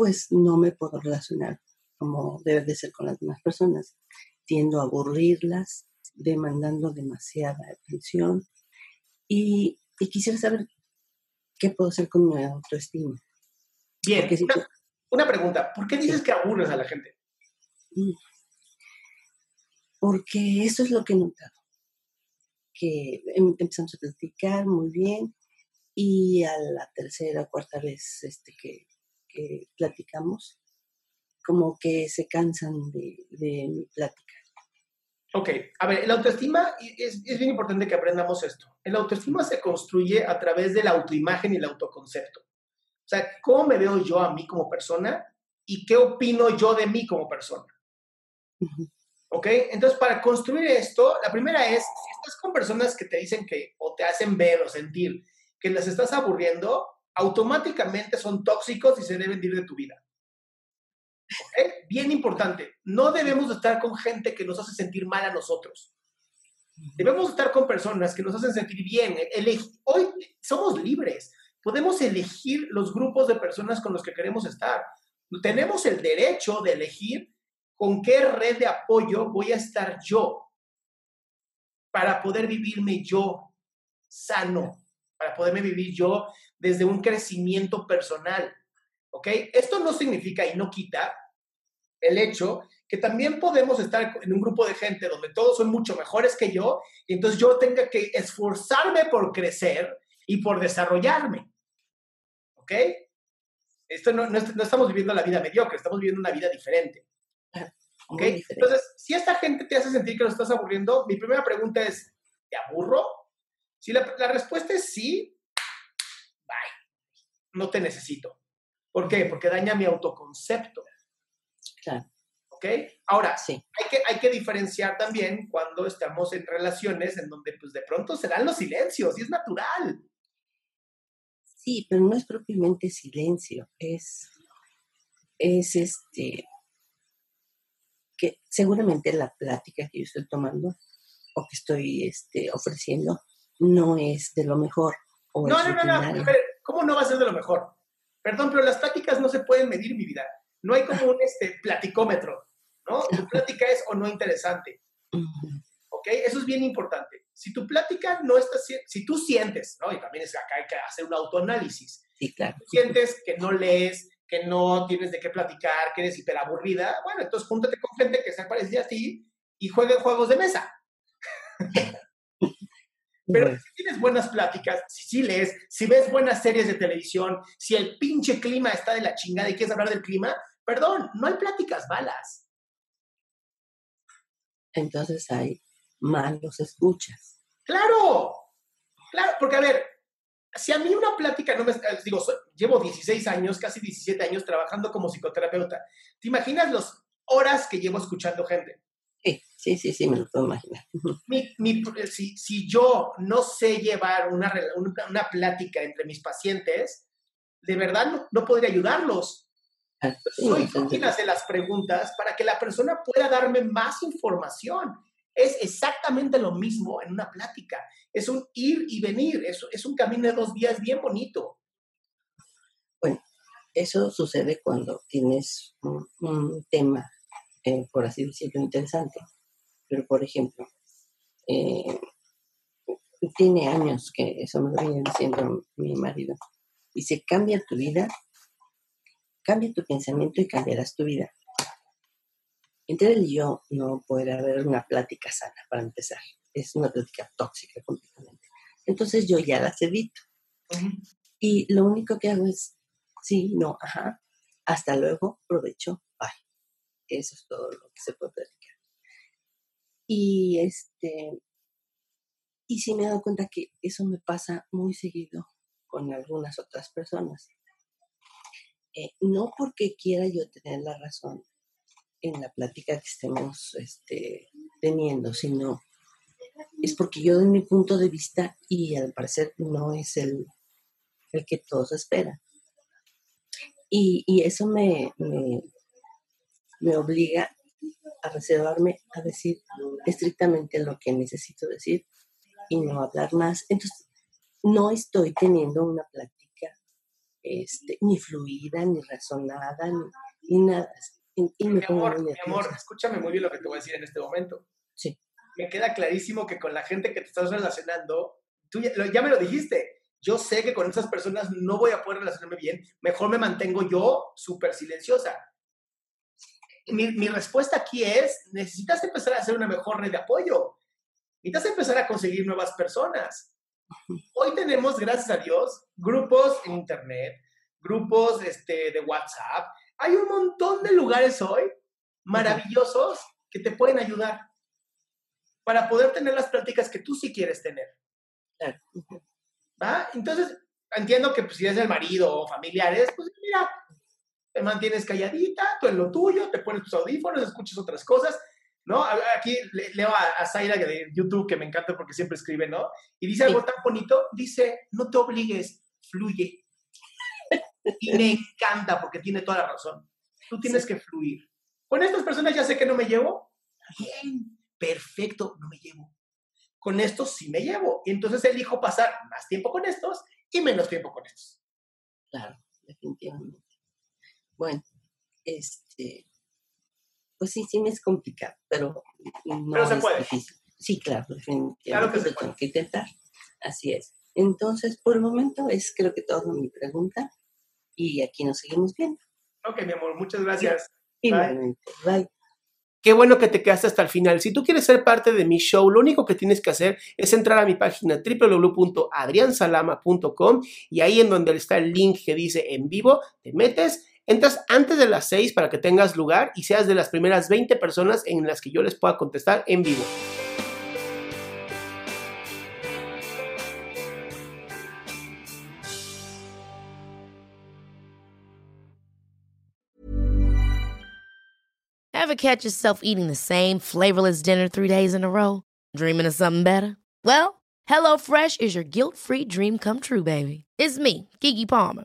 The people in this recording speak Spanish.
pues no me puedo relacionar como debe de ser con las demás personas. Tiendo a aburrirlas, demandando demasiada atención y, quisiera saber qué puedo hacer con mi autoestima. Bien, una, pregunta, ¿por qué dices que aburres a la gente? Mm. Porque eso es lo que he notado, que em, empezamos a platicar muy bien y a la tercera o cuarta vez este, que que platicamos, como que se cansan de, mi plática. Ok, a ver, el autoestima es, es, bien importante que aprendamos esto. El autoestima se construye a través de la autoimagen y el autoconcepto. O sea, ¿cómo me veo yo a mí como persona y qué opino yo de mí como persona? ¿Ok? Entonces, para construir esto, la primera es, si estás con personas que te dicen que o te hacen ver o sentir que las estás aburriendo, automáticamente son tóxicos y se deben ir de tu vida. Bien importante, no debemos estar con gente que nos hace sentir mal a nosotros. Debemos estar con personas que nos hacen sentir bien. Hoy somos libres. Podemos elegir los grupos de personas con los que queremos estar. Tenemos el derecho de elegir con qué red de apoyo voy a estar yo para poder vivirme yo sano, para poderme vivir yo desde un crecimiento personal. ¿Ok? Esto no significa y no quita el hecho que también podemos estar en un grupo de gente donde todos son mucho mejores que yo y entonces yo tenga que esforzarme por crecer y por desarrollarme. ¿Ok? Esto no, no, estamos viviendo la vida mediocre, estamos viviendo una vida diferente. ¿Ok? Entonces, si esta gente te hace sentir que lo estás aburriendo, mi primera pregunta es, ¿te aburro? Si la, la respuesta es sí, no te necesito. ¿Por qué? Porque daña mi autoconcepto. Claro. ¿Ok? Ahora, sí. hay, que, hay que diferenciar también cuando estamos en relaciones en donde pues de pronto se dan los silencios y es natural. Sí, pero no es propiamente silencio, es, es este, que seguramente la plática que yo estoy tomando o que estoy este, ofreciendo no es de lo mejor. O no, no, no, no, ¿Cómo no va a ser de lo mejor? Perdón, pero las pláticas no se pueden medir mi vida. No hay como un este, platicómetro, ¿no? Tu plática es o no interesante. ¿Ok? Eso es bien importante. Si tu plática no está, si tú sientes, ¿no? Y también es acá hay que hacer un autoanálisis. Sí, claro. sientes que no lees, que no tienes de qué platicar, que eres hiperaburrida, bueno, entonces júntate con gente que se parecida a ti y jueguen juegos de mesa. Pero si tienes buenas pláticas, si sí lees, si ves buenas series de televisión, si el pinche clima está de la chingada y quieres hablar del clima, perdón, no hay pláticas malas. Entonces hay malos escuchas. Claro, claro, porque a ver, si a mí una plática no me... Digo, llevo 16 años, casi 17 años trabajando como psicoterapeuta. ¿Te imaginas las horas que llevo escuchando gente? Sí, sí, sí, me lo puedo imaginar. si, si, yo no sé llevar una, una, plática entre mis pacientes, de verdad no, no podría ayudarlos. Ah, Soy quien hace las preguntas para que la persona pueda darme más información. Es exactamente lo mismo en una plática. Es un ir y venir, es, es un camino de dos días bien bonito. Bueno, eso sucede cuando tienes un, tema, eh, por así decirlo, interesante. Pero, por ejemplo, eh, tiene años que eso me lo viene diciendo mi marido. Se cambia tu vida, cambia tu pensamiento y cambiarás tu vida. Entre él y yo no puede haber una plática sana para empezar. Es una plática tóxica completamente. Entonces yo ya las evito. Y lo único que hago es, sí, no, ajá, hasta luego, provecho. Eso es todo lo que se puede platicar. Y este, y sí me he dado cuenta que eso me pasa muy seguido con algunas otras personas. Eh, no porque quiera yo tener la razón, en la plática que estemos este, teniendo, sino es porque yo de mi punto de vista, y al parecer no es el, el que todos esperan. Y, y eso me, me, obliga a reservarme a decir estrictamente lo que necesito decir y no hablar más. Entonces, no estoy teniendo una plática este, ni fluida, ni razonada, ni, ni nada mi amor, mi amor, escúchame muy bien lo que te voy a decir en este momento. Sí. Me queda clarísimo que con la gente que te estás relacionando, tú ya, me lo dijiste, yo sé que con esas personas no voy a poder relacionarme bien, mejor me mantengo yo súper silenciosa. Mi, mi, respuesta aquí es, necesitas empezar a hacer una mejor red de apoyo. Necesitas empezar a conseguir nuevas personas. Hoy tenemos, gracias a Dios, grupos en Internet, grupos este, de WhatsApp, hay un montón de lugares hoy maravillosos que te pueden ayudar para poder tener las prácticas que tú sí quieres tener. ¿Va? Entonces, entiendo que pues, si es el marido o familiares, pues mira, te mantienes calladita, tú en lo tuyo, te pones tus audífonos, escuchas otras cosas, ¿no? Aquí leo a, a Zaira de YouTube, que me encanta porque siempre escribe, ¿no? Y dice algo tan bonito, dice, no te obligues, fluye. Y me encanta porque tiene toda la razón. Tú tienes que fluir. Con estas personas ya sé que no me llevo. Bien, perfecto, no me llevo. Con estos sí me llevo. Y entonces elijo pasar más tiempo con estos y menos tiempo con estos. Claro, definitivamente. Bueno, este, pues sí, sí me es complicado, pero no pero se puede. Sí, claro, definitivamente. Claro que se puede. Tengo que intentar. Así es. Entonces, por el momento es creo que toda mi pregunta y aquí nos seguimos viendo. Ok, mi amor, muchas gracias. Igualmente. Bye. Qué bueno que te quedaste hasta el final. Si tú quieres ser parte de mi show, lo único que tienes que hacer es entrar a mi página www.adriansalama.com y ahí en donde está el link que dice en vivo, te metes, entras antes de las 6 para que tengas lugar y seas de las primeras 20 personas en las que yo les pueda contestar en vivo. Ever catch yourself eating the same flavorless dinner three days in a row? Dreaming of something better? Well, HelloFresh is your guilt-free dream come true, baby. It's me, Kiki Palmer.